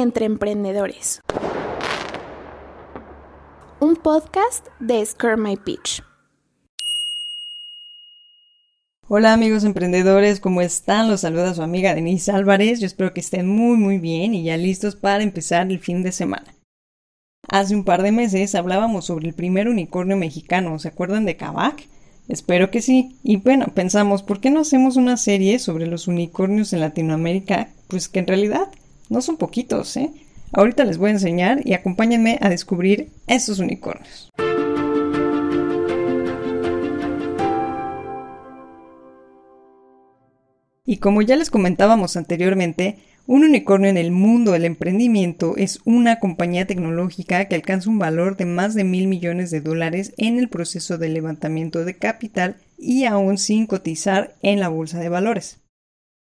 entre emprendedores. Un podcast de Scare My Pitch. Hola amigos emprendedores, ¿cómo están? Los saluda su amiga Denise Álvarez. Yo espero que estén muy muy bien y ya listos para empezar el fin de semana. Hace un par de meses hablábamos sobre el primer unicornio mexicano, ¿se acuerdan de Kavak? Espero que sí. Y bueno, pensamos, ¿por qué no hacemos una serie sobre los unicornios en Latinoamérica? Pues que en realidad no son poquitos, ¿eh? Ahorita les voy a enseñar y acompáñenme a descubrir esos unicornios. Y como ya les comentábamos anteriormente, un unicornio en el mundo del emprendimiento es una compañía tecnológica que alcanza un valor de más de mil millones de dólares en el proceso de levantamiento de capital y aún sin cotizar en la bolsa de valores.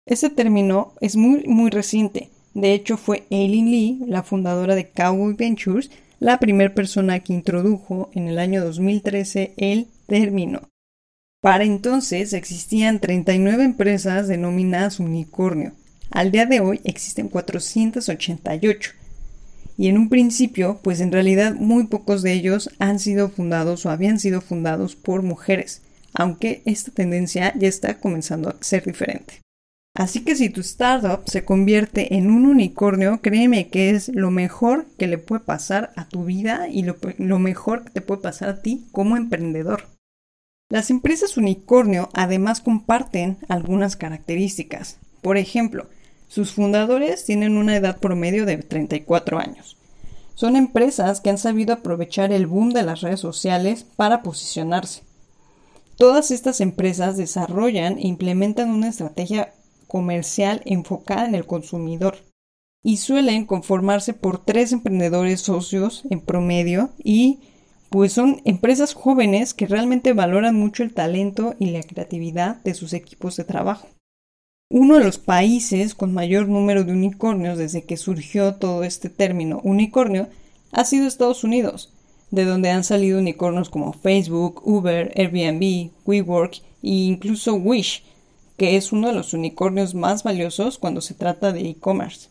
Este término es muy muy reciente. De hecho, fue Aileen Lee, la fundadora de Cowboy Ventures, la primera persona que introdujo en el año 2013 el término. Para entonces existían 39 empresas denominadas unicornio. Al día de hoy existen 488. Y en un principio, pues en realidad muy pocos de ellos han sido fundados o habían sido fundados por mujeres, aunque esta tendencia ya está comenzando a ser diferente. Así que si tu startup se convierte en un unicornio, créeme que es lo mejor que le puede pasar a tu vida y lo, lo mejor que te puede pasar a ti como emprendedor. Las empresas unicornio además comparten algunas características. Por ejemplo, sus fundadores tienen una edad promedio de 34 años. Son empresas que han sabido aprovechar el boom de las redes sociales para posicionarse. Todas estas empresas desarrollan e implementan una estrategia comercial enfocada en el consumidor y suelen conformarse por tres emprendedores socios en promedio y pues son empresas jóvenes que realmente valoran mucho el talento y la creatividad de sus equipos de trabajo. Uno de los países con mayor número de unicornios desde que surgió todo este término unicornio ha sido Estados Unidos, de donde han salido unicornios como Facebook, Uber, Airbnb, WeWork e incluso Wish, que es uno de los unicornios más valiosos cuando se trata de e-commerce.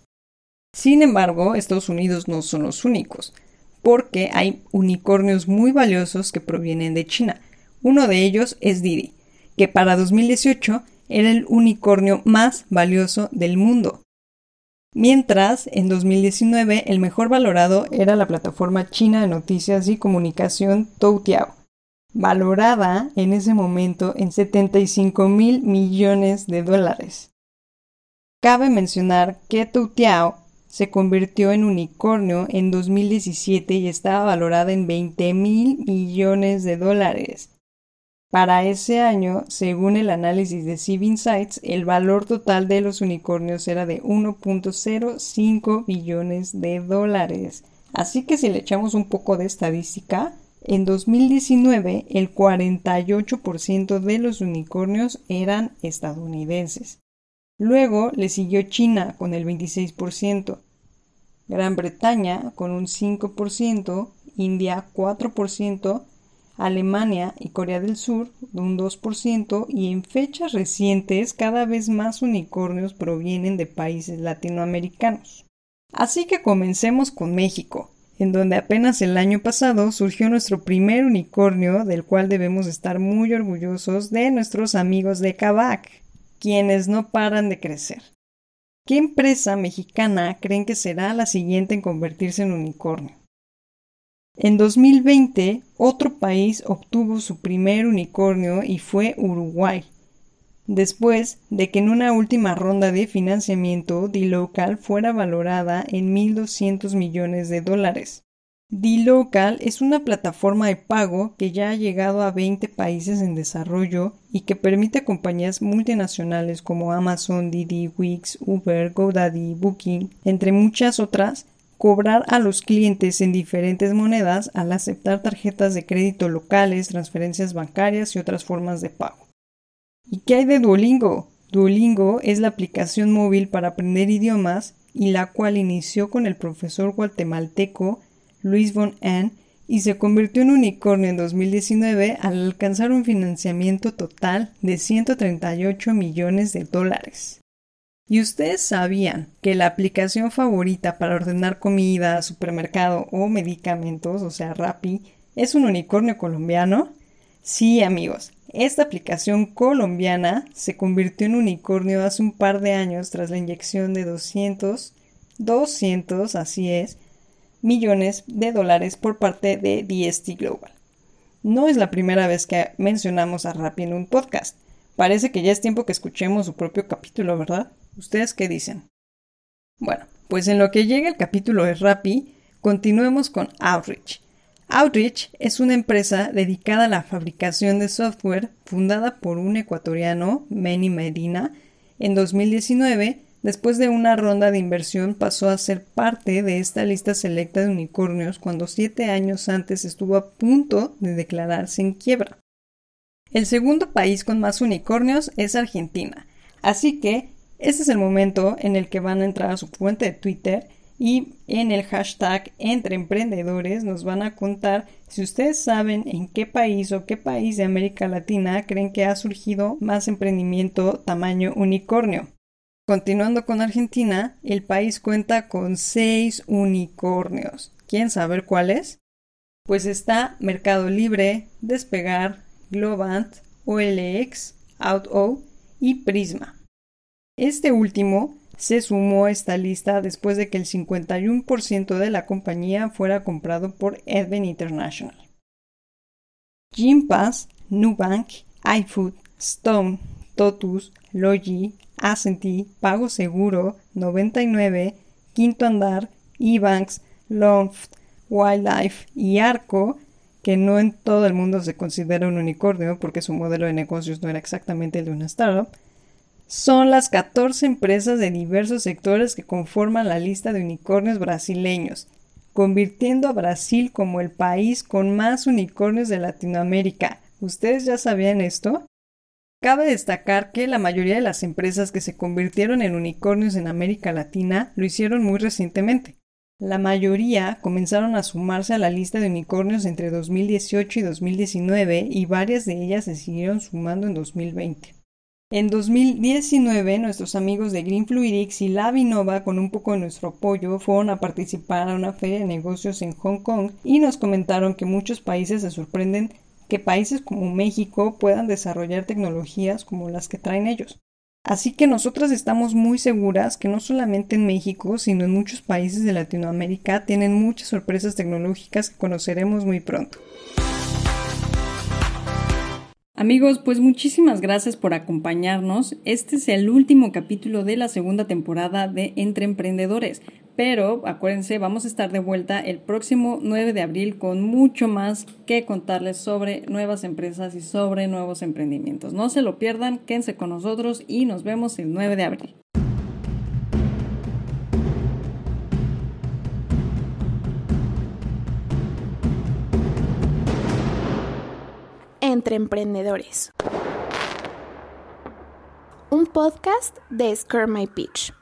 Sin embargo, Estados Unidos no son los únicos, porque hay unicornios muy valiosos que provienen de China. Uno de ellos es Didi, que para 2018 era el unicornio más valioso del mundo. Mientras, en 2019, el mejor valorado era la plataforma china de noticias y comunicación Toutiao, valorada en ese momento en 75 mil millones de dólares. Cabe mencionar que Toutiao se convirtió en unicornio en 2017 y estaba valorada en 20 mil millones de dólares. Para ese año, según el análisis de Civ Insights, el valor total de los unicornios era de 1.05 billones de dólares. Así que si le echamos un poco de estadística, en 2019 el 48% de los unicornios eran estadounidenses. Luego le siguió China con el 26%, Gran Bretaña con un 5%, India 4%, Alemania y Corea del Sur un 2% y en fechas recientes cada vez más unicornios provienen de países latinoamericanos. Así que comencemos con México, en donde apenas el año pasado surgió nuestro primer unicornio del cual debemos estar muy orgullosos de nuestros amigos de Kavak, quienes no paran de crecer. ¿Qué empresa mexicana creen que será la siguiente en convertirse en unicornio? En 2020, otro país obtuvo su primer unicornio y fue Uruguay, después de que en una última ronda de financiamiento D-Local fuera valorada en 1.200 millones de dólares. D-Local es una plataforma de pago que ya ha llegado a 20 países en desarrollo y que permite a compañías multinacionales como Amazon, Didi, Wix, Uber, GoDaddy, Booking, entre muchas otras, cobrar a los clientes en diferentes monedas al aceptar tarjetas de crédito locales, transferencias bancarias y otras formas de pago. ¿Y qué hay de Duolingo? Duolingo es la aplicación móvil para aprender idiomas y la cual inició con el profesor guatemalteco Luis von Ahn y se convirtió en unicornio en 2019 al alcanzar un financiamiento total de 138 millones de dólares. ¿Y ustedes sabían que la aplicación favorita para ordenar comida, supermercado o medicamentos, o sea, Rappi, es un unicornio colombiano? Sí, amigos, esta aplicación colombiana se convirtió en unicornio hace un par de años tras la inyección de 200, 200, así es, millones de dólares por parte de DST Global. No es la primera vez que mencionamos a Rappi en un podcast. Parece que ya es tiempo que escuchemos su propio capítulo, ¿verdad? ¿Ustedes qué dicen? Bueno, pues en lo que llega el capítulo de Rappi, continuemos con Outreach. Outreach es una empresa dedicada a la fabricación de software fundada por un ecuatoriano, Manny Medina, en 2019. Después de una ronda de inversión pasó a ser parte de esta lista selecta de unicornios cuando siete años antes estuvo a punto de declararse en quiebra. El segundo país con más unicornios es Argentina, así que este es el momento en el que van a entrar a su fuente de Twitter y en el hashtag entre emprendedores nos van a contar si ustedes saben en qué país o qué país de América Latina creen que ha surgido más emprendimiento tamaño unicornio. Continuando con Argentina, el país cuenta con seis unicornios. ¿Quieren saber cuáles? Pues está Mercado Libre, Despegar, Globant, OLX, OutO y Prisma. Este último se sumó a esta lista después de que el 51% de la compañía fuera comprado por Edwin International. Gympass, Nubank, iFood, Stone, Totus, Logi, Ascenti, Pago Seguro, 99, Quinto Andar, eBanks, Loft, Wildlife y Arco, que no en todo el mundo se considera un unicornio porque su modelo de negocios no era exactamente el de una startup, son las 14 empresas de diversos sectores que conforman la lista de unicornios brasileños, convirtiendo a Brasil como el país con más unicornios de Latinoamérica. ¿Ustedes ya sabían esto? Cabe destacar que la mayoría de las empresas que se convirtieron en unicornios en América Latina lo hicieron muy recientemente. La mayoría comenzaron a sumarse a la lista de unicornios entre 2018 y 2019 y varias de ellas se siguieron sumando en 2020. En 2019, nuestros amigos de Green Fluidics y Lavinova, con un poco de nuestro apoyo, fueron a participar a una feria de negocios en Hong Kong y nos comentaron que muchos países se sorprenden que países como México puedan desarrollar tecnologías como las que traen ellos. Así que nosotras estamos muy seguras que no solamente en México, sino en muchos países de Latinoamérica tienen muchas sorpresas tecnológicas que conoceremos muy pronto. Amigos, pues muchísimas gracias por acompañarnos. Este es el último capítulo de la segunda temporada de Entre Emprendedores. Pero acuérdense, vamos a estar de vuelta el próximo 9 de abril con mucho más que contarles sobre nuevas empresas y sobre nuevos emprendimientos. No se lo pierdan, quédense con nosotros y nos vemos el 9 de abril. Entre emprendedores. Un podcast de Scare My Pitch.